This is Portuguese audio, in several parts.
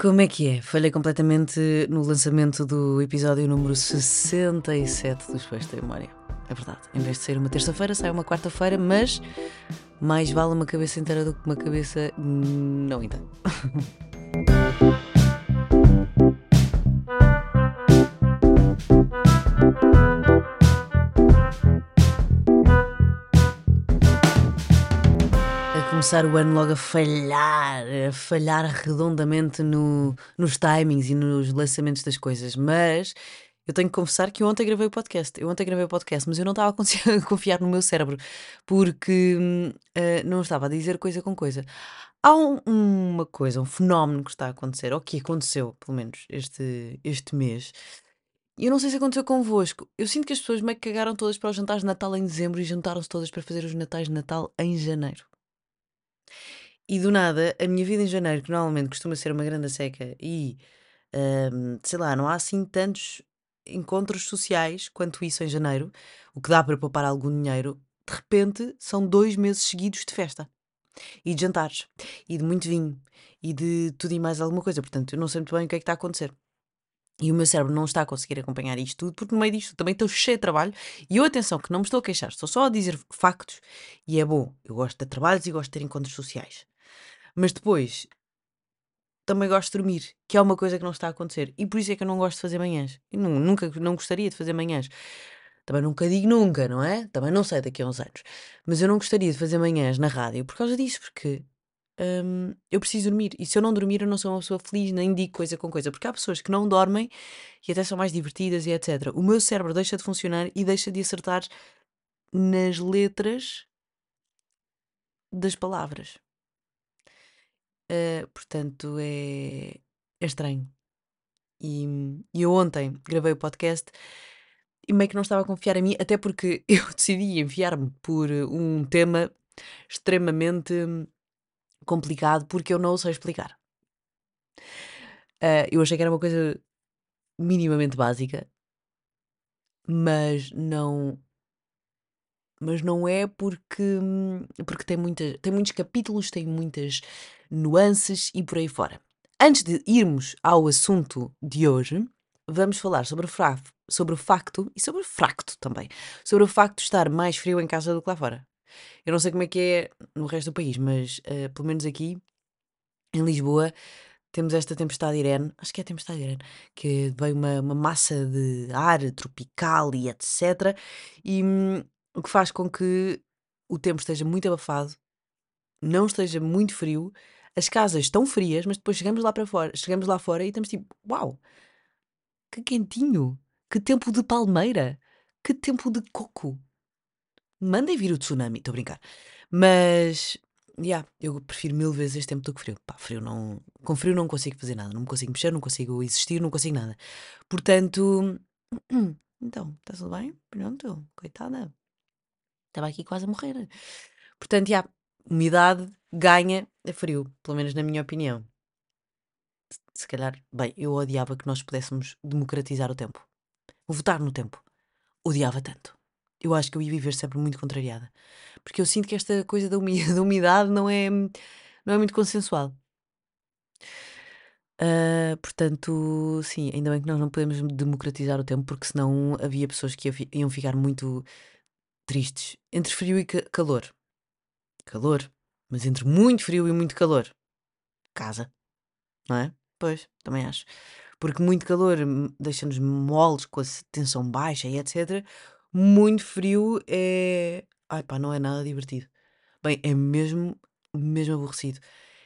Como é que é? Falhei completamente no lançamento do episódio número 67 dos Peixes da Memória. É verdade. Em vez de ser uma terça-feira, sai uma quarta-feira, mas mais vale uma cabeça inteira do que uma cabeça não inteira. começar o ano logo a falhar, a falhar redondamente no, nos timings e nos lançamentos das coisas, mas eu tenho que confessar que ontem gravei o podcast. Eu ontem gravei o podcast, mas eu não estava a confiar no meu cérebro porque uh, não estava a dizer coisa com coisa. Há um, uma coisa, um fenómeno que está a acontecer, ou que aconteceu, pelo menos, este, este mês. E eu não sei se aconteceu convosco. Eu sinto que as pessoas meio que cagaram todas para os jantares de Natal em dezembro e juntaram-se todas para fazer os natais de Natal em janeiro. E do nada, a minha vida em janeiro, que normalmente costuma ser uma grande seca e, hum, sei lá, não há assim tantos encontros sociais quanto isso em janeiro, o que dá para poupar algum dinheiro, de repente são dois meses seguidos de festa. E de jantares. E de muito vinho. E de tudo e mais alguma coisa. Portanto, eu não sei muito bem o que é que está a acontecer. E o meu cérebro não está a conseguir acompanhar isto tudo, porque no meio disto também estou cheio de trabalho. E eu, atenção, que não me estou a queixar, estou só a dizer factos. E é bom, eu gosto de trabalhos e gosto de ter encontros sociais. Mas depois também gosto de dormir, que é uma coisa que não está a acontecer. E por isso é que eu não gosto de fazer manhãs. Eu nunca não gostaria de fazer manhãs. Também nunca digo nunca, não é? Também não sei daqui a uns anos. Mas eu não gostaria de fazer manhãs na rádio por causa disso, porque hum, eu preciso dormir. E se eu não dormir, eu não sou uma pessoa feliz, nem digo coisa com coisa. Porque há pessoas que não dormem e até são mais divertidas e etc. O meu cérebro deixa de funcionar e deixa de acertar nas letras das palavras. Uh, portanto, é, é estranho. E, e eu ontem gravei o podcast e meio que não estava a confiar em mim, até porque eu decidi enviar-me por um tema extremamente complicado porque eu não o sei explicar. Uh, eu achei que era uma coisa minimamente básica, mas não mas não é porque, porque tem, muita, tem muitos capítulos, tem muitas nuances e por aí fora. Antes de irmos ao assunto de hoje, vamos falar sobre o, fra sobre o facto e sobre o fracto também. Sobre o facto de estar mais frio em casa do que lá fora. Eu não sei como é que é no resto do país, mas uh, pelo menos aqui em Lisboa temos esta tempestade Irene, acho que é a tempestade Irene, que veio uma, uma massa de ar tropical e etc. E, hum, o que faz com que o tempo esteja muito abafado, não esteja muito frio, as casas estão frias, mas depois chegamos lá para fora, chegamos lá fora e estamos tipo, uau, que quentinho, que tempo de palmeira, que tempo de coco. Mandem vir o tsunami, estou a brincar. Mas, yeah, eu prefiro mil vezes este tempo do que frio. Pá, frio não, com frio não consigo fazer nada, não me consigo mexer, não consigo existir, não consigo nada. Portanto, então, está tudo bem? Pronto, coitada. Estava aqui quase a morrer. Portanto, já, umidade ganha é frio, pelo menos na minha opinião. Se calhar, bem, eu odiava que nós pudéssemos democratizar o tempo. Votar no tempo. Odiava tanto. Eu acho que eu ia viver sempre muito contrariada. Porque eu sinto que esta coisa da, umidade não é, não é muito consensual. Uh, portanto, sim, ainda bem que nós não podemos democratizar o tempo, porque senão havia pessoas que iam ficar muito tristes entre frio e ca calor. Calor, mas entre muito frio e muito calor. Casa, não é? Pois, também acho. Porque muito calor deixa-nos moles com a tensão baixa e etc. Muito frio é. Ai pá, não é nada divertido. Bem, é mesmo, mesmo aborrecido.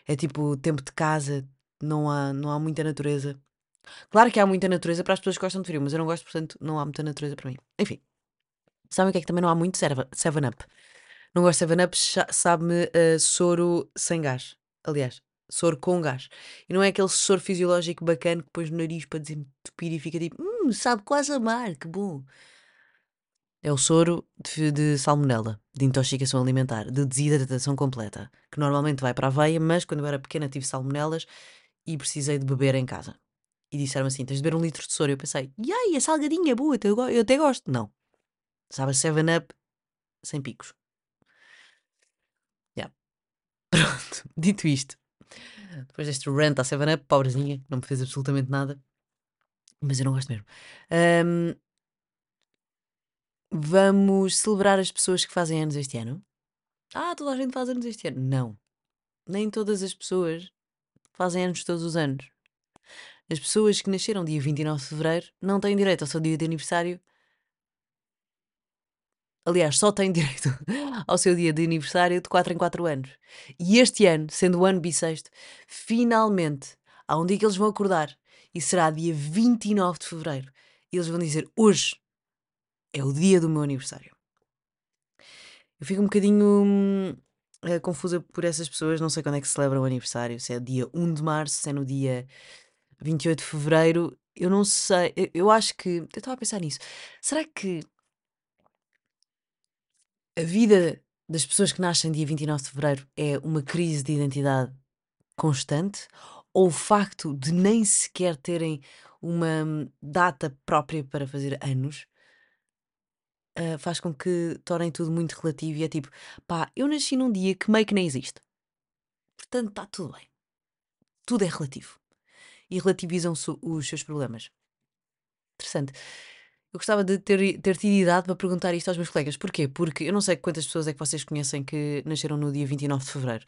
É tipo tempo de casa, não há, não há muita natureza. Claro que há muita natureza para as pessoas que gostam de frio, mas eu não gosto, portanto, não há muita natureza para mim. Enfim. Sabem o que é que também não há muito? 7-Up. Não gosto de 7-Up, sabe-me uh, soro sem gás. Aliás, soro com gás. E não é aquele soro fisiológico bacana que pões no nariz para desentupir e fica tipo, hum, sabe quase a mar, que bom. É o soro de, de salmonela, de intoxicação alimentar, de desidratação completa, que normalmente vai para a veia, mas quando eu era pequena tive salmonelas e precisei de beber em casa. E disseram assim: tens de beber um litro de soro. Eu pensei, e aí, a salgadinha é boa, eu até gosto. Não, Sabe, 7-Up sem picos. Yeah. Pronto, dito isto, Depois deste rant à 7-Up, pobrezinha, não me fez absolutamente nada. Mas eu não gosto mesmo. Ahm, vamos celebrar as pessoas que fazem anos este ano? Ah, toda a gente faz anos este ano. Não. Nem todas as pessoas fazem anos todos os anos. As pessoas que nasceram dia 29 de fevereiro não têm direito ao seu dia de aniversário. Aliás, só têm direito ao seu dia de aniversário de 4 em 4 anos. E este ano, sendo o ano bissexto, finalmente há um dia que eles vão acordar e será dia 29 de fevereiro. E eles vão dizer: Hoje é o dia do meu aniversário. Eu fico um bocadinho eh, confusa por essas pessoas, não sei quando é que celebram o aniversário, se é dia 1 de março, se é no dia 28 de fevereiro. Eu não sei, eu, eu acho que. Eu estava a pensar nisso. Será que a vida das pessoas que nascem dia 29 de fevereiro é uma crise de identidade constante? Ou o facto de nem sequer terem uma hum, data própria para fazer anos ah, faz com que tornem tudo muito relativo e é tipo, pá, eu nasci num dia que meio que nem existe. Portanto, está tudo bem. Tudo é relativo. E relativizam os seus problemas. Interessante. Eu gostava de ter, ter tido idade para perguntar isto aos meus colegas. Porquê? Porque eu não sei quantas pessoas é que vocês conhecem que nasceram no dia 29 de fevereiro.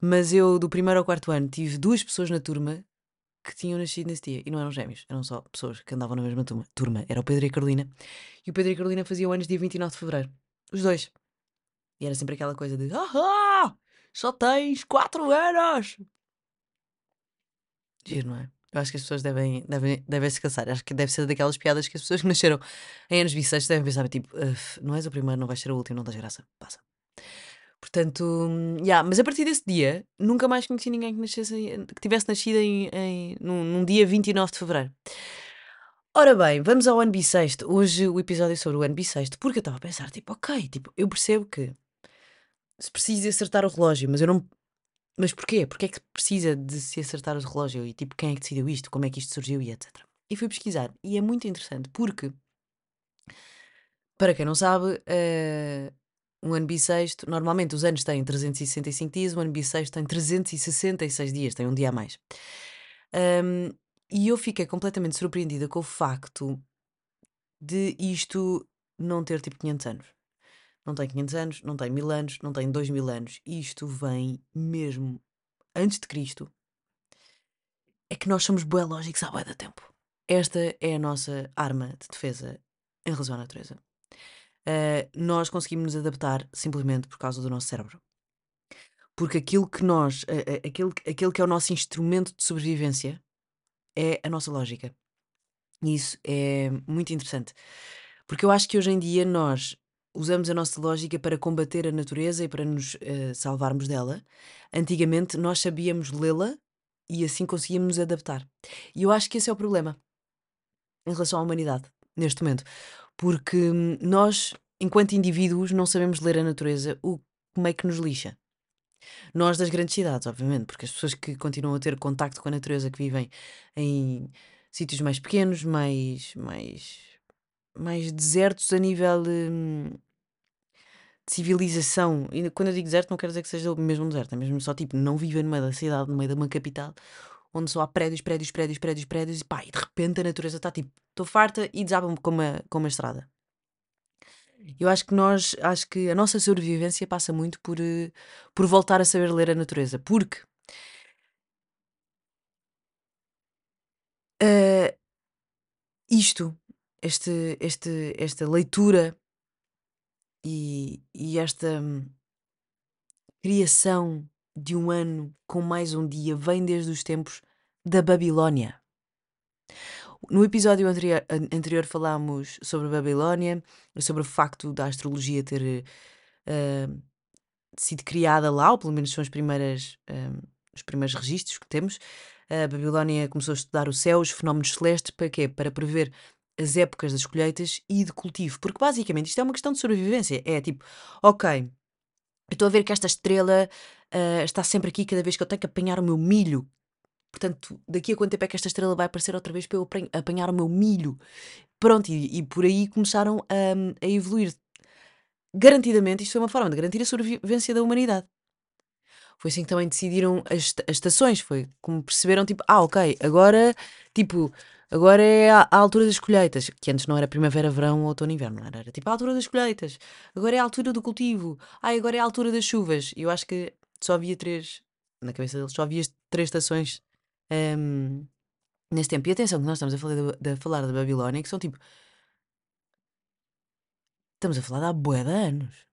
Mas eu, do primeiro ao quarto ano, tive duas pessoas na turma que tinham nascido nesse dia. E não eram gêmeos, eram só pessoas que andavam na mesma turma. turma. Era o Pedro e a Carolina. E o Pedro e a Carolina faziam anos dia 29 de fevereiro. Os dois. E era sempre aquela coisa de: Ah, só tens 4 anos! Giro, não é? Eu acho que as pessoas devem, devem, devem se cansar. Acho que deve ser daquelas piadas que as pessoas que nasceram em anos bissextos devem pensar: tipo, não és o primeiro, não vais ser o último, não tens graça. Passa. Portanto, yeah, mas a partir desse dia, nunca mais conheci ninguém que, nascesse, que tivesse nascido em, em, num, num dia 29 de fevereiro. Ora bem, vamos ao ano bissexto. Hoje o episódio é sobre o ano bissexto, porque eu estava a pensar, tipo, ok, tipo, eu percebo que se precisa acertar o relógio, mas eu não. Mas porquê? Porquê é que precisa de se acertar o relógio? E tipo, quem é que decidiu isto? Como é que isto surgiu? E etc. E fui pesquisar. E é muito interessante, porque, para quem não sabe, uh, um ano bissexto, normalmente os anos têm 365 dias, o ano bissexto tem 366 dias, tem um dia a mais. Um, e eu fiquei completamente surpreendida com o facto de isto não ter tipo 500 anos. Não tem 500 anos, não tem 1000 anos, não tem 2000 anos. Isto vem mesmo antes de Cristo. É que nós somos biológicos há bué da tempo. Esta é a nossa arma de defesa em relação à natureza uh, nós conseguimos nos adaptar simplesmente por causa do nosso cérebro. Porque aquilo que nós, uh, aquilo que é o nosso instrumento de sobrevivência é a nossa lógica. E isso é muito interessante. Porque eu acho que hoje em dia nós usamos a nossa lógica para combater a natureza e para nos uh, salvarmos dela. Antigamente nós sabíamos lê-la e assim conseguíamos nos adaptar. E eu acho que esse é o problema em relação à humanidade, neste momento. Porque hum, nós, enquanto indivíduos, não sabemos ler a natureza, o como é que nos lixa. Nós das grandes cidades, obviamente, porque as pessoas que continuam a ter contacto com a natureza, que vivem em sítios mais pequenos, mais, mais, mais desertos a nível hum, de civilização. E quando eu digo deserto, não quero dizer que seja o mesmo deserto, é mesmo só tipo, não vivem no meio da cidade, no meio de uma capital, onde só há prédios, prédios, prédios, prédios, prédios, e pá, e de repente a natureza está tipo, estou farta e desaba-me com uma, com uma estrada. Eu acho que nós, acho que a nossa sobrevivência passa muito por, eh, por voltar a saber ler a natureza, porque uh, isto, este, este, esta leitura e, e esta hum, criação de um ano com mais um dia vem desde os tempos da Babilónia. No episódio anterior, anterior falámos sobre a Babilónia, sobre o facto da astrologia ter uh, sido criada lá, ou pelo menos são as primeiras, uh, os primeiros registros que temos. A Babilónia começou a estudar o céu, os fenómenos celestes, para quê? Para prever as épocas das colheitas e de cultivo. Porque basicamente isto é uma questão de sobrevivência. É tipo, ok, eu estou a ver que esta estrela uh, está sempre aqui cada vez que eu tenho que apanhar o meu milho. Portanto, daqui a quanto tempo é que esta estrela vai aparecer outra vez para eu apanhar o meu milho? Pronto, e, e por aí começaram a, a evoluir. Garantidamente, isto foi uma forma de garantir a sobrevivência da humanidade. foi assim que também decidiram as, as estações. Foi como perceberam, tipo, ah, ok, agora, tipo, agora é a, altura das colheitas, que antes não era primavera, verão, outono, inverno, era? Era tipo a altura das colheitas, agora é a altura do cultivo, ah, agora é a altura das chuvas. E eu acho que só havia três, na cabeça deles, só havia três estações ehm, nesse tempo. E atenção, que nós estamos a falar da, falar Babilónia, que são tipo. Estamos a falar de há bué de anos.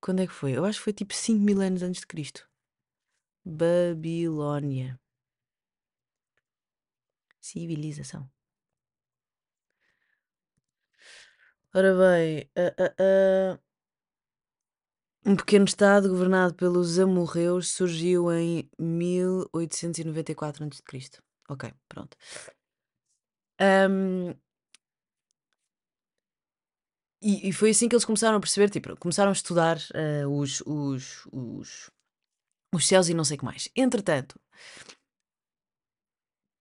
Quando é que foi? Eu acho que foi tipo 5 mil anos antes de Cristo. Babilónia. Civilização. Ora bem, uh, uh, uh. um pequeno estado governado pelos amorreus surgiu em 1894 a.C. Ok, pronto. Um, e, e, foi assim que eles começaram a perceber, tipo, começaram a estudar os, os, os, os céus e não sei o que mais. Entretanto,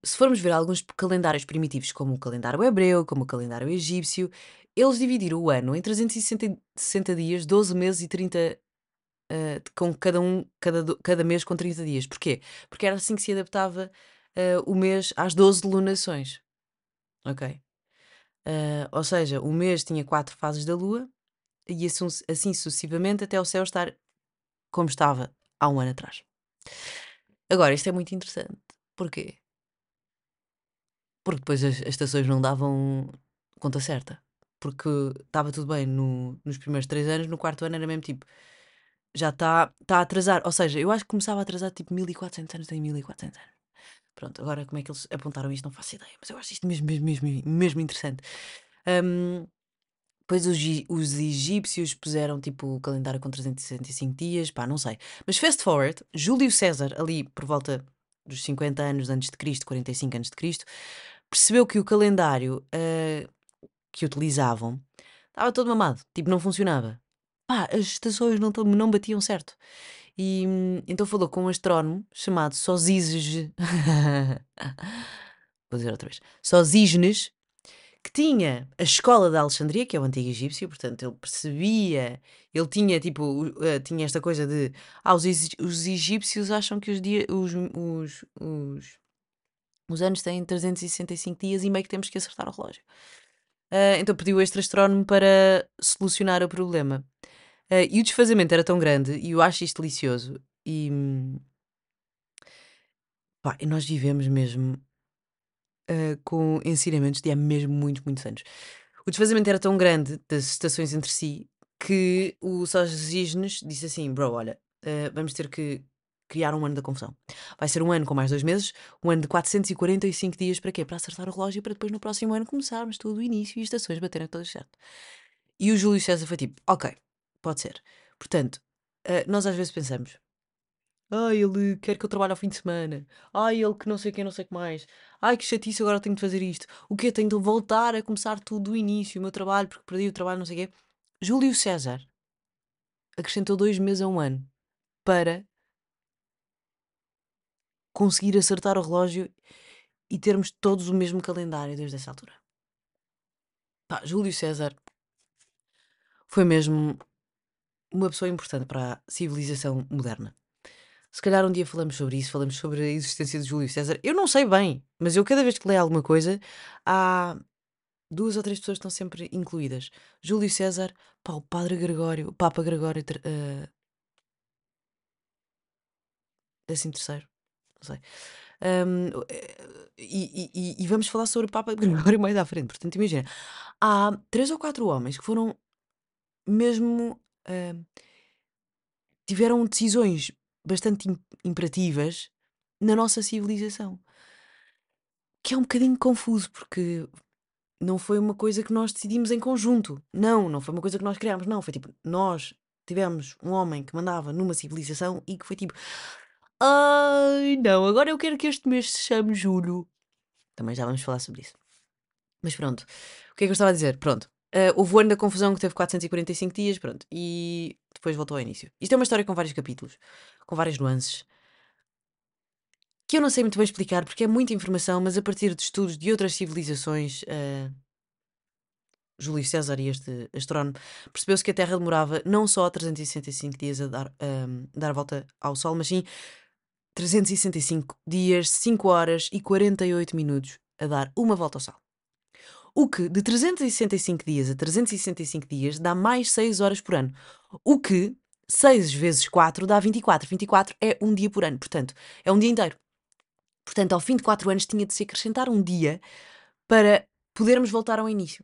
se formos ver alguns calendários primitivos, como o calendário hebreu, como o calendário egípcio, eles dividiram o ano em 360 dias, 12 meses e 30. Uh, com cada um, cada, cada mês com 30 dias. Porquê? Porque era assim que se adaptava uh, o mês às 12 lunações. Ok? Uh, ou seja, o mês tinha quatro fases da lua e assim, assim sucessivamente até o céu estar como estava há um ano atrás. Agora, isto é muito interessante. Porquê? Porque depois as, as estações não davam conta certa. Porque estava tudo bem no, nos primeiros três anos, no quarto ano era mesmo tipo, já está tá a atrasar. Ou seja, eu acho que começava a atrasar tipo 1400 anos, tem 1400 anos. Pronto, agora como é que eles apontaram isto, não faço ideia, mas eu acho isto mesmo, mesmo, mesmo, mesmo interessante. Um, depois os, os egípcios puseram tipo o calendário com 365 dias, pá, não sei. Mas fast forward, Júlio César, ali por volta dos 50 anos antes de Cristo, 45 antes de Cristo, percebeu que o calendário uh, que utilizavam estava todo mamado, tipo, não funcionava. Pá, as estações não, não batiam certo. E então falou com um astrónomo chamado Sosígenes. Vou dizer outra vez. Sosígenes, que tinha a escola de Alexandria, que é o antigo egípcio, portanto ele percebia, ele tinha tipo, uh, tinha esta coisa de, ah, os, os egípcios acham que os, os, os, os, os anos têm 365 dias e meio que temos que acertar o relógio. Uh, então pediu este astrónomo para solucionar o problema. Uh, e o desfazamento era tão grande, e eu acho isto delicioso. E, pá, e nós vivemos mesmo uh, com ensinamentos de há mesmo muitos, muitos anos. O desfazamento era tão grande das estações entre si que o Sógenes disse assim: Bro, olha, vamos ter que criar um ano da confusão. Vai ser um ano com mais dois meses, um ano de 445 dias para quê? Para acertar o relógio para depois no próximo ano começarmos tudo o início e as estações baterem todas certo. E o Júlio César foi tipo: Ok, pode ser. Portanto, uh, nós às vezes pensamos: Ai, ele quer que eu trabalhe ao fim de semana. Ai, ele que não sei quem, não sei o que mais. Ai, que chatice, agora tenho de fazer isto. O que Tenho de voltar a começar tudo do início, o meu trabalho, porque perdi o trabalho, não sei o quê. Júlio César acrescentou dois meses a um ano para conseguir acertar o relógio e termos todos o mesmo calendário desde essa altura. Pá, Júlio César foi mesmo uma pessoa importante para a civilização moderna. Se calhar um dia falamos sobre isso, falamos sobre a existência de Júlio César. Eu não sei bem, mas eu cada vez que leio alguma coisa, há duas ou três pessoas que estão sempre incluídas. Júlio César, pá, o Padre Gregório, o Papa Gregório uh, décimo terceiro, não sei. Um, e, e, e, vamos falar sobre o Papa Gregório mais à frente. Portanto, imagina, há três ou quatro homens que foram mesmo uh, tiveram decisões bastante imperativas na nossa civilização. Que é um bocadinho confuso, porque não foi uma coisa que nós decidimos em conjunto. Não, não foi uma coisa que nós criámos. Não, foi tipo, nós tivemos um homem que mandava numa civilização e que foi tipo, ai não, agora eu quero que este mês se chame Julho. Também já vamos falar sobre isso. Mas pronto, o que é que eu estava a dizer? Pronto, Uh, houve o ano da confusão que teve 445 dias, pronto, e depois voltou ao início. Isto é uma história com vários capítulos, com várias nuances, que eu não sei muito bem explicar porque é muita informação, mas a partir de estudos de outras civilizações, uh, Júlio César e este astrónomo, percebeu-se que a Terra demorava não só 365 dias a dar, um, dar a volta ao Sol, mas sim 365 dias, 5 horas e 48 minutos a dar uma volta ao Sol. O que de 365 dias a 365 dias dá mais 6 horas por ano. O que 6 vezes 4 dá 24. 24 é um dia por ano, portanto, é um dia inteiro. Portanto, ao fim de 4 anos tinha de se acrescentar um dia para podermos voltar ao início.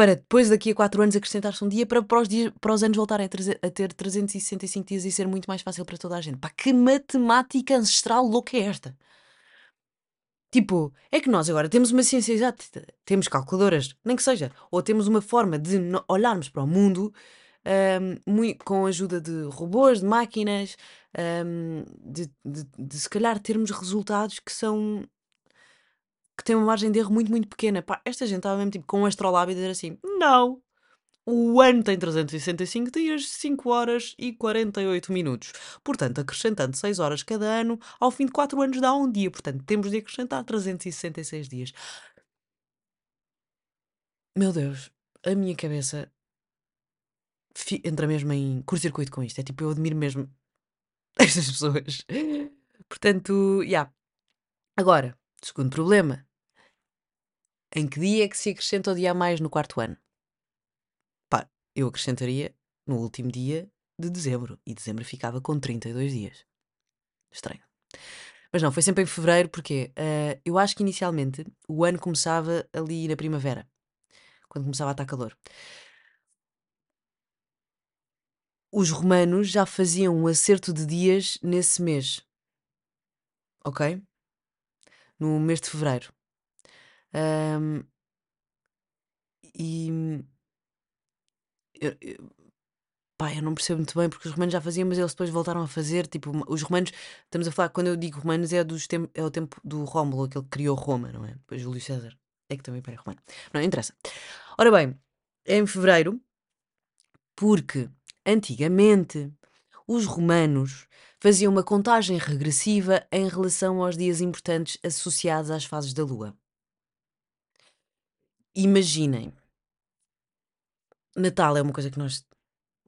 Para depois, daqui a 4 anos, acrescentar-se um dia para, para, os dias, para os anos voltarem a, treze- a ter 365 dias e ser muito mais fácil para toda a gente. Pá, que matemática ancestral louca é esta? Tipo, é que nós agora temos uma ciência exata, temos calculadoras, nem que seja, ou temos uma forma de olharmos para o mundo ahm, mui- com a ajuda de robôs, de máquinas, ahm, de, de- de se calhar termos resultados que são que têm uma margem de erro muito, muito pequena. Pá, esta gente estava mesmo tipo com um astrolábio a dizer assim: não, o ano tem 365 dias, 5 horas e 48 minutos. Portanto, acrescentando 6 horas cada ano, ao fim de 4 anos dá um dia. Portanto, temos de acrescentar 366 dias. Meu Deus, a minha cabeça entra mesmo em curto-circuito com isto. É tipo, eu admiro mesmo estas pessoas. Portanto, já. Agora, segundo problema. Em que dia é que se acrescenta o dia a mais no quarto ano? Pá, eu acrescentaria no último dia de dezembro. E dezembro ficava com 32 dias. Estranho. Mas não, foi sempre em fevereiro, porque eh, eu acho que inicialmente o ano começava ali na primavera, quando começava a estar calor. Os romanos já faziam um acerto de dias nesse mês, ok? No mês de fevereiro. Ahm, e eu, eu- pá, eu não percebo muito bem porque os romanos já faziam, mas eles depois voltaram a fazer. Tipo, os romanos, estamos a falar, quando eu digo romanos, é, dos tem, é o tempo do Rómulo, aquele que criou Roma, não é? Depois Júlio César é que também é Romano. Não, interessa. Ora bem, é em fevereiro, porque antigamente os romanos faziam uma contagem regressiva em relação aos dias importantes associados às fases da lua. Imaginem, Natal é uma coisa que nós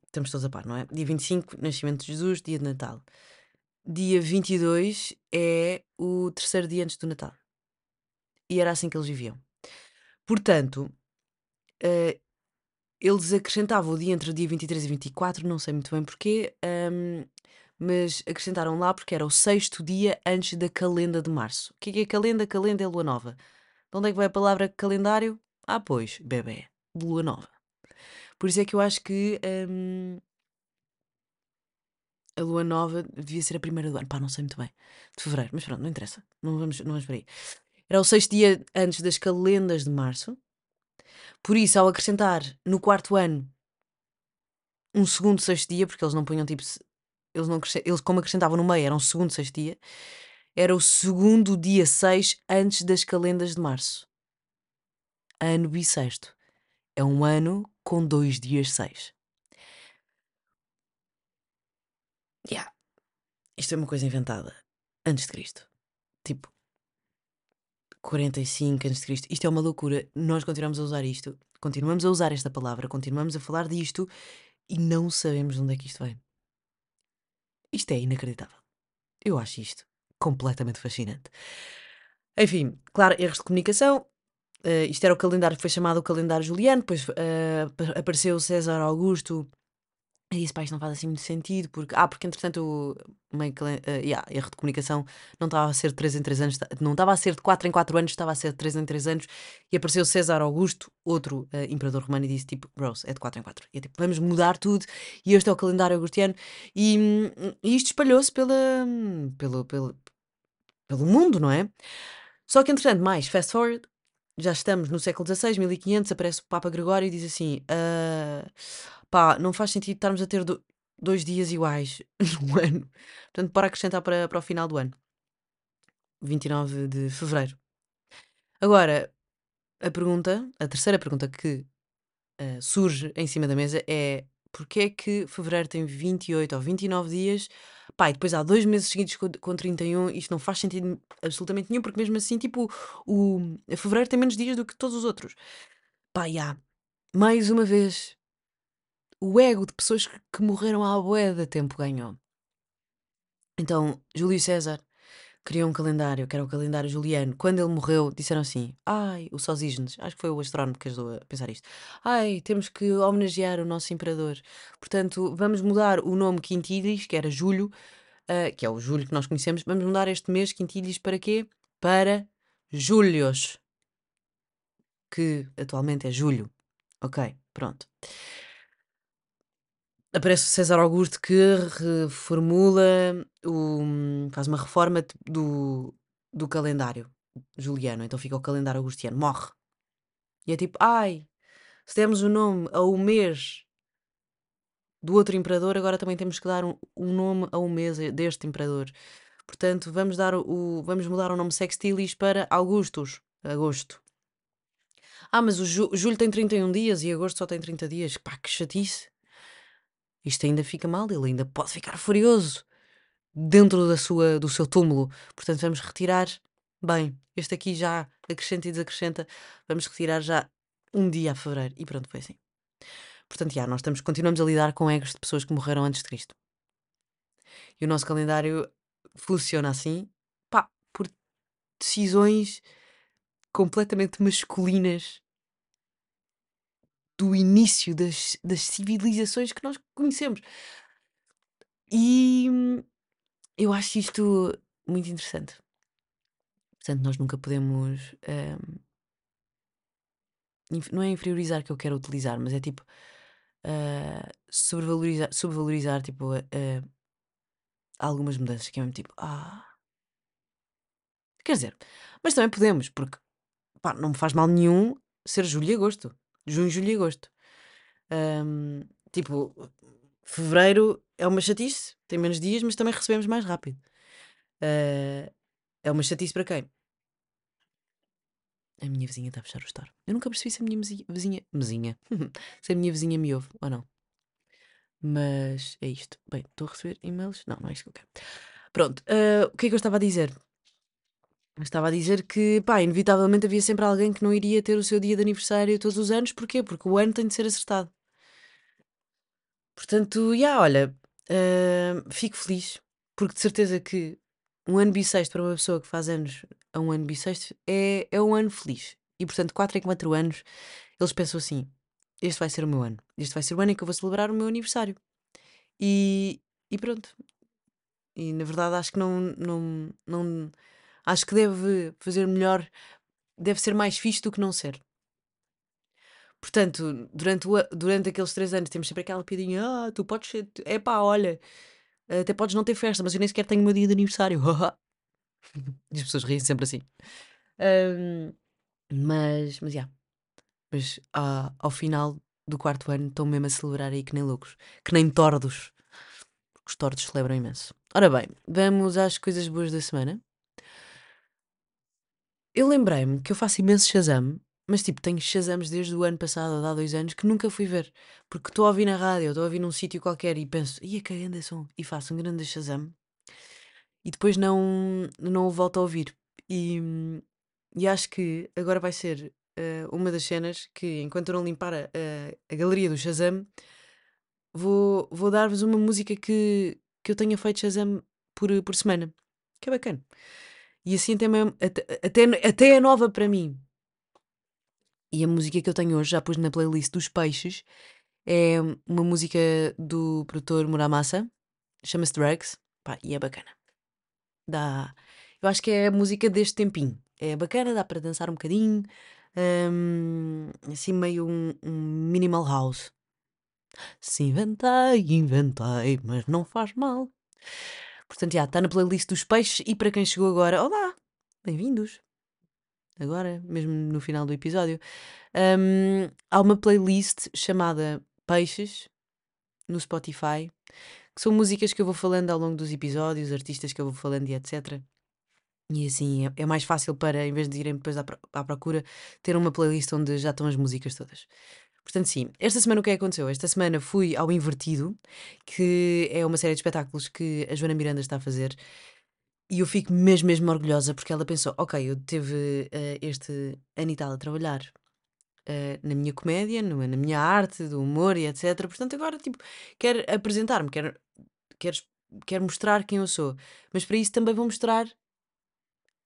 estamos todos a par, não é? Dia 25, nascimento de Jesus, dia de Natal. Dia 22 é o terceiro dia antes do Natal. E era assim que eles viviam. Portanto, eh, eles acrescentavam o dia entre o dia 23 e 24, não sei muito bem porquê, ahm, mas acrescentaram lá porque era o sexto dia antes da calenda de março. O que é que é calenda? Calenda é lua nova. De onde é que vai a palavra calendário? Ah, pois, bebê, de lua nova. Por isso é que eu acho que ahm, a lua nova devia ser a primeira do ano. Pá, não sei muito bem. De fevereiro, mas pronto, não interessa. Não vamos, não vamos para aí. Era o sexto dia antes das calendas de março. Por isso, ao acrescentar no quarto ano um segundo sexto dia, porque eles não punham tipo. Eles, não, eles como acrescentavam no meio, era um segundo sexto dia. Era o segundo dia 6 antes das calendas de março. Ano bissexto. É um ano com dois dias 6. Yeah. Isto é uma coisa inventada antes de Cristo. Tipo, 45 antes de Cristo. Isto é uma loucura. Nós continuamos a usar isto, continuamos a usar esta palavra, continuamos a falar disto e não sabemos de onde é que isto vem. Isto é inacreditável. Eu acho isto completamente fascinante. Enfim, claro, erros de comunicação. Eh, isto era o calendário que foi chamado o calendário juliano, depois apa- apareceu César Augusto e disse, pá, isto não faz assim muito sentido, porque, ah, porque entretanto o meio calen- eh, yeah, erro de comunicação não estava a ser de 3 em 3 anos, não estava a ser de 4 em 4 anos, estava a ser de 3 em 3 anos, e apareceu César Augusto, outro eh, imperador romano, e disse tipo, bros, é de 4 em 4. E é tipo, vamos mudar tudo, e este é o calendário augustiano, e, hum, e isto espalhou-se pela, hum, pelo, pelo, pelo mundo, não é? Só que entretanto, mais fast forward, já estamos no século XVI, 1500, aparece o Papa Gregório e diz assim: "Ah, pá, não faz sentido estarmos a ter do- dois dias iguais no ano. Portanto, para acrescentar para, para o final do ano, 29 de fevereiro. Agora, a pergunta, a terceira pergunta que ah, surge em cima da mesa é: porquê é que fevereiro tem 28 ou 29 dias? E depois há dois meses seguidos com, com 31, isto não faz sentido absolutamente nenhum, porque mesmo assim, tipo, o, fevereiro tem menos dias do que todos os outros. Pá, e há, mais uma vez, o ego de pessoas que, que morreram à boé da tempo ganhou. Então, Júlio César criou um calendário, que era o calendário juliano. Quando ele morreu, disseram assim: Ai, o Sosígenes, acho que foi o astrónomo que ajudou a pensar isto. Ai, temos que homenagear o nosso imperador. Portanto, vamos mudar o nome Quintilis, que era Júlio, uh, que é o Júlio que nós conhecemos, vamos mudar este mês Quintilis para quê? Para Júlios, que atualmente é Julho. Ok, pronto aparece o César Augusto que reformula, o, faz uma reforma do, do calendário juliano. Então fica o calendário augustiano, morre. E é tipo, ai, se demos o nome ao mês do outro imperador, agora também temos que dar um, um nome ao mês deste imperador. Portanto, vamos, dar o, vamos mudar o nome Sextilis para Augustus, agosto. Ah, mas o julho tem 31 dias e agosto só tem 30 dias. Pá, que chatice isto ainda fica mal, ele ainda pode ficar furioso dentro da sua, do seu túmulo. Portanto, vamos retirar. Bem, este aqui já acrescenta e desacrescenta. Vamos retirar já um dia a fevereiro. E pronto, foi assim. Portanto, já, nós estamos, continuamos a lidar com egos de pessoas que morreram antes de Cristo. E o nosso calendário funciona assim, pá, por decisões completamente masculinas do início das, das civilizações que nós conhecemos. E eu acho isto muito interessante. Portanto, nós nunca podemos. Um, não é inferiorizar que eu quero utilizar, mas é tipo. Uh, sobrevalorizar, sobrevalorizar tipo, uh, algumas mudanças que é mesmo tipo. Ah. Quer dizer, mas também podemos, porque pá, não me faz mal nenhum ser julho e agosto junho, julho e agosto. Um, tipo, fevereiro é uma chatice, tem menos dias, mas também recebemos mais rápido. Uh, é uma chatice para quem? A minha vizinha está a fechar o store. Eu nunca percebi se a minha vizinha. Vizinha. se a minha vizinha me ouve ou não. Mas é isto. Bem, estou a receber e-mails? Não, não é isto que eu quero. Pronto. Uh, o que é que eu estava a dizer? Estava a dizer que, pá, inevitavelmente havia sempre alguém que não iria ter o seu dia de aniversário todos os anos. Porquê? Porque o ano tem de ser acertado. Portanto, já, olha, uh, fico feliz, porque de certeza que um ano bissexto para uma pessoa que faz anos a um ano bissexto é, é um ano feliz. E portanto, 4 em 4 anos, eles pensam assim: este vai ser o meu ano, este vai ser o ano em que eu vou celebrar o meu aniversário. E, e pronto. E na verdade acho que não, não, não Acho que deve fazer melhor, deve ser mais fixe do que não ser. Portanto, durante, o, durante aqueles três anos temos sempre aquela piadinha: ah, tu podes ser, é pá, olha, até podes não ter festa, mas eu nem sequer tenho o meu dia de aniversário. e as pessoas riem sempre assim. Um, mas, mas. Yeah. Mas ah, ao final do quarto ano estão mesmo a celebrar aí que nem loucos, que nem tordos. Porque os tordos celebram imenso. Ora bem, vamos às coisas boas da semana. Eu lembrei-me que eu faço imenso Shazam, mas tipo, tenho Shazams desde o ano passado, há dois anos, que nunca fui ver. Porque estou a ouvir na rádio, estou a ouvir num sítio qualquer e penso, ia que grande som, e faço um grande Shazam. E depois não, não o volto a ouvir. E, e acho que agora vai ser uh, uma das cenas que, enquanto eu não limpar a, a, a galeria do Shazam, vou, vou dar-vos uma música que, que eu tenha feito Shazam por, por semana. Que é bacana. E assim também, até, até, até é nova para mim. E a música que eu tenho hoje, já pus na playlist dos Peixes, é uma música do produtor Muramasa, chama-se Drugs, pá, e é bacana. Dá, eu acho que é a música deste tempinho. É bacana, dá para dançar um bocadinho, um, assim meio um, um minimal house. Se inventei, inventei, mas não faz mal. Portanto, já está na playlist dos peixes. E para quem chegou agora, olá, bem-vindos. Agora, mesmo no final do episódio, um, há uma playlist chamada Peixes no Spotify, que são músicas que eu vou falando ao longo dos episódios, artistas que eu vou falando e etc. E assim é, é mais fácil para, em vez de irem depois à, à procura, ter uma playlist onde já estão as músicas todas. Portanto, sim. Esta semana o que é que aconteceu? Esta semana fui ao Invertido, que é uma série de espetáculos que a Joana Miranda está a fazer. E eu fico mesmo, mesmo orgulhosa porque ela pensou: ok, eu teve eh, este ano e tal a trabalhar eh, na minha comédia, no- na minha arte, do humor e etc. Portanto, agora, tipo, quero apresentar-me, quero, quero, quero mostrar quem eu sou. Mas para isso também vou mostrar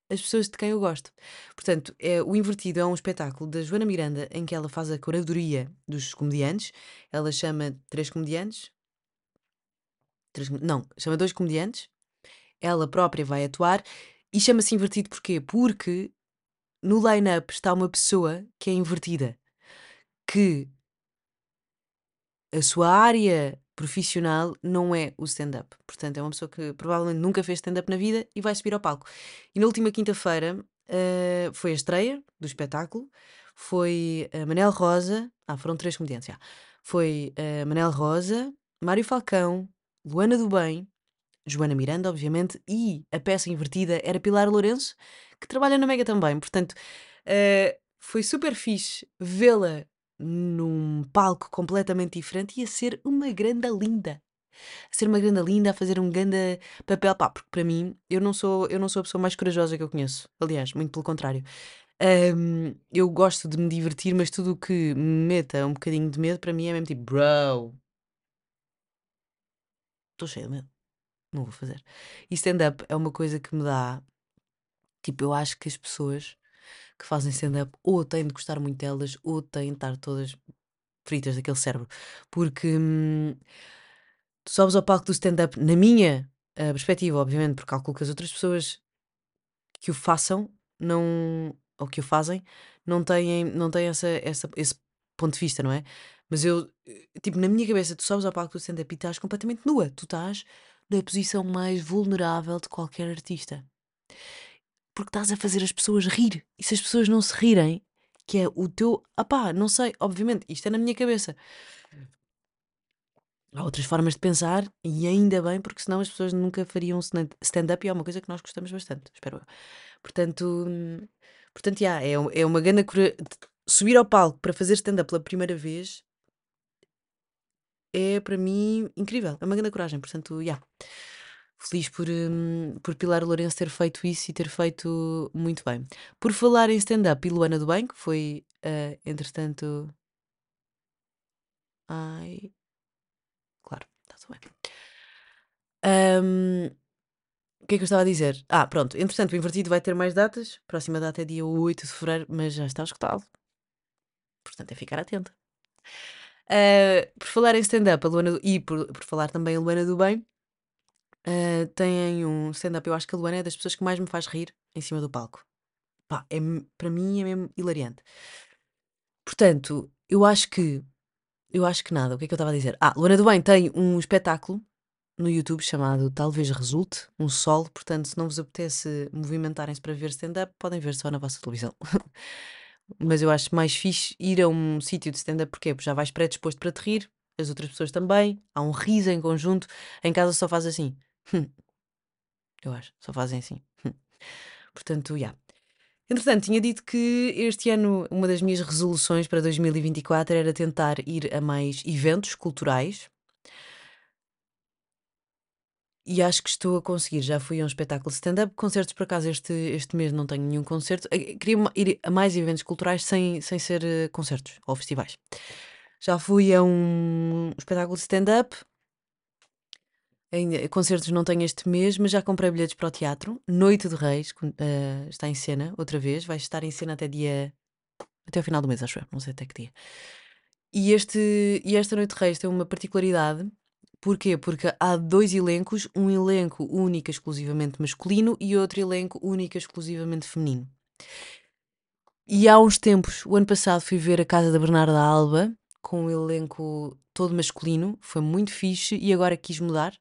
as pessoas de quem eu gosto. Portanto, é, o Invertido é um espetáculo da Joana Miranda em que ela faz a curadoria dos comediantes. Ela chama três comediantes. Três, não, chama dois comediantes. Ela própria vai atuar e chama-se Invertido porquê? Porque no line-up está uma pessoa que é invertida, que a sua área profissional não é o stand-up. Portanto, é uma pessoa que provavelmente nunca fez stand-up na vida e vai subir ao palco. E na última quinta-feira eh, foi a estreia do espetáculo. Foi a Manel Rosa. Ah, foram três comediantes, já. Foi a Manel Rosa, Mário Falcão, Luana do Bem, Joana Miranda, obviamente, e a peça invertida era Pilar Lourenço, que trabalha na Mega também. Portanto, eh, foi super fixe vê-la num palco completamente diferente e a ser uma grande linda. A ser uma grande linda, a fazer um grande papel, pá, porque para mim, eu não sou, eu não sou a pessoa mais corajosa que eu conheço. Aliás, muito pelo contrário. Ahm, eu gosto de me divertir, mas tudo o que me meta um bocadinho de medo, para mim é mesmo tipo, bro, estou cheio de medo, não vou fazer. E stand-up é uma coisa que me dá, tipo, eu acho que as pessoas que fazem stand-up ou têm de gostar muito delas ou têm de estar todas fritas daquele cérebro. Porque hum, tu sobes ao palco do stand-up, na minha ah, perspectiva, obviamente, porque calculo que as outras pessoas que o façam não ou que o fazem não têm, não têm essa, essa, esse ponto de vista, não é? Mas eu, eh, tipo, na minha cabeça, tu sobes ao palco do stand-up e estás completamente nua. Tu estás na posição mais vulnerável de qualquer artista. Porque estás a fazer as pessoas rir. E se as pessoas não se rirem, que é o teu. Ah pá, não sei, obviamente, isto é na minha cabeça. Há outras formas de pensar e ainda bem, porque senão as pessoas nunca fariam stand- stand-up e é uma coisa que nós gostamos bastante, espero eu. Portanto, portanto, yeah, é, é uma grande cura... Subir ao palco para fazer stand-up pela primeira vez é para mim incrível, é uma grande coragem. Portanto, yeah. Feliz por, hum, por Pilar Lourenço ter feito isso e ter feito muito bem. Por falar em stand-up e Luana do Bem, que foi, eh, entretanto. Ai. Claro, está tudo bem. Hum, o que é que eu estava a dizer? Ah, pronto. Entretanto, o Invertido vai ter mais datas. Próxima data é dia 8 de fevereiro, mas já está esgotado. Portanto, é ficar atenta. Ah, por falar em stand-up, e por, por falar também a Luana do Bem, ah, tem um stand-up. Eu acho que a Luana é das pessoas que mais me faz rir em cima do palco. Pá, é, para mim é mesmo hilariante. Portanto, eu acho que. Eu acho que nada. O que é que eu estava a dizer? Ah, Luana do Bem tem um espetáculo no YouTube chamado Talvez Resulte, um solo. Portanto, se não vos apetece movimentarem-se para ver stand-up, podem ver só na vossa televisão. Mas eu acho mais fixe ir a um sítio de stand-up? Porque já vais predisposto para te rir, as outras pessoas também, há um riso em conjunto. Em casa só faz assim. Eu acho, só fazem assim. Portanto, já. Entretanto, tinha dito que este ano uma das minhas resoluções para 2024 era tentar ir a mais eventos culturais. E acho que estou a conseguir. Já fui a um espetáculo de stand-up. Concertos, por acaso, este, este mês não tenho nenhum concerto. Eh, Queria ir a mais eventos culturais sem, sem ser eh, concertos ou festivais. Já fui a um espetáculo de stand-up. Concertos não tenho este mês, mas já comprei bilhetes para o teatro. Noite de Reis eh, está em cena outra vez. Vai estar em cena até dia. Até ao final do mês, acho eu. Não sei até que dia. E, este, e esta Noite de Reis tem uma particularidade. Porquê? Porque há dois elencos, um elenco único exclusivamente masculino e outro elenco único exclusivamente feminino. E há uns tempos, o ano passado, fui ver a Casa da Bernarda Alba com um elenco todo masculino, foi muito fixe e agora quis mudar.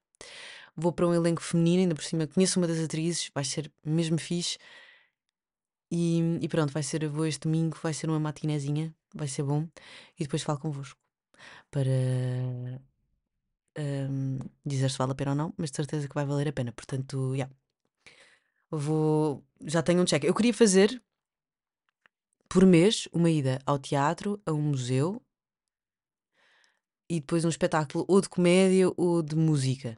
Vou para um elenco feminino, ainda por cima conheço uma das atrizes, vai ser mesmo fixe. E, e pronto, vai ser, vou este domingo, vai ser uma matinezinha, vai ser bom. E depois falo convosco para hum, dizer se vale a pena ou não, mas de certeza que vai valer a pena. Portanto, já. Vou. Já tenho um check. Eu queria fazer por mês uma ida ao teatro, a um museu e depois um espetáculo ou de comédia ou de música.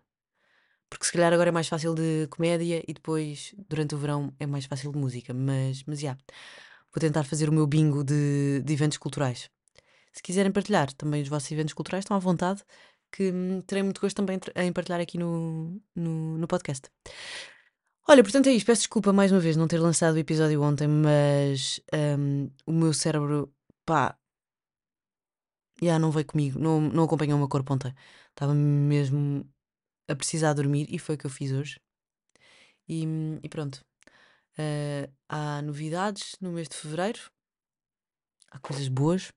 Porque se calhar agora é mais fácil de comédia e depois, durante o verão, é mais fácil de música. Mas, mas já, vou tentar fazer o meu bingo de, de eventos culturais. Se quiserem partilhar também os vossos eventos culturais, estão à vontade, que hum, terei muito gosto também em partilhar aqui no, no, no podcast. Olha, portanto é isto. Peço desculpa mais uma vez não ter lançado o episódio ontem, mas hum, o meu cérebro, pá, já não veio comigo, não, não acompanhou o meu corpo ontem. Estava mesmo a precisar dormir e foi o que eu fiz hoje. E, e pronto. Eh, há novidades no mês de fevereiro, há coisas boas,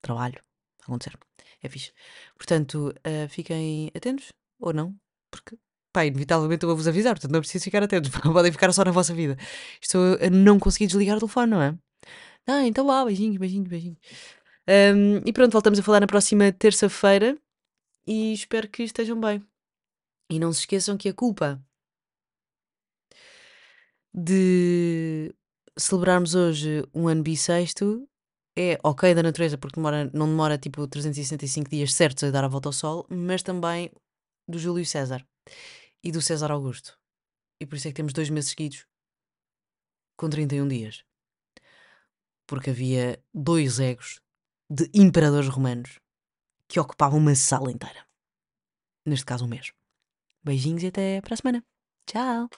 trabalho a acontecer. É fixe. Portanto, eh, fiquem atentos ou não, porque pá, inevitavelmente eu vou-vos avisar, portanto não preciso ficar atentos, podem ficar só na vossa vida. Estou a não conseguir desligar o telefone, não é? Ah, então vá, beijinhos, beijinhos, beijinhos. Hum, e pronto, voltamos a falar na próxima terça-feira e espero que estejam bem. E não se esqueçam que a culpa de celebrarmos hoje um ano bissexto é ok da natureza, porque demora, não demora tipo 365 dias certos a dar a volta ao Sol, mas também do Júlio César e do César Augusto. E por isso é que temos dois meses seguidos com 31 dias. Porque havia dois egos de imperadores romanos que ocupavam uma sala inteira. Neste caso, um mês. Beijinhos e até para a semana. Tchau!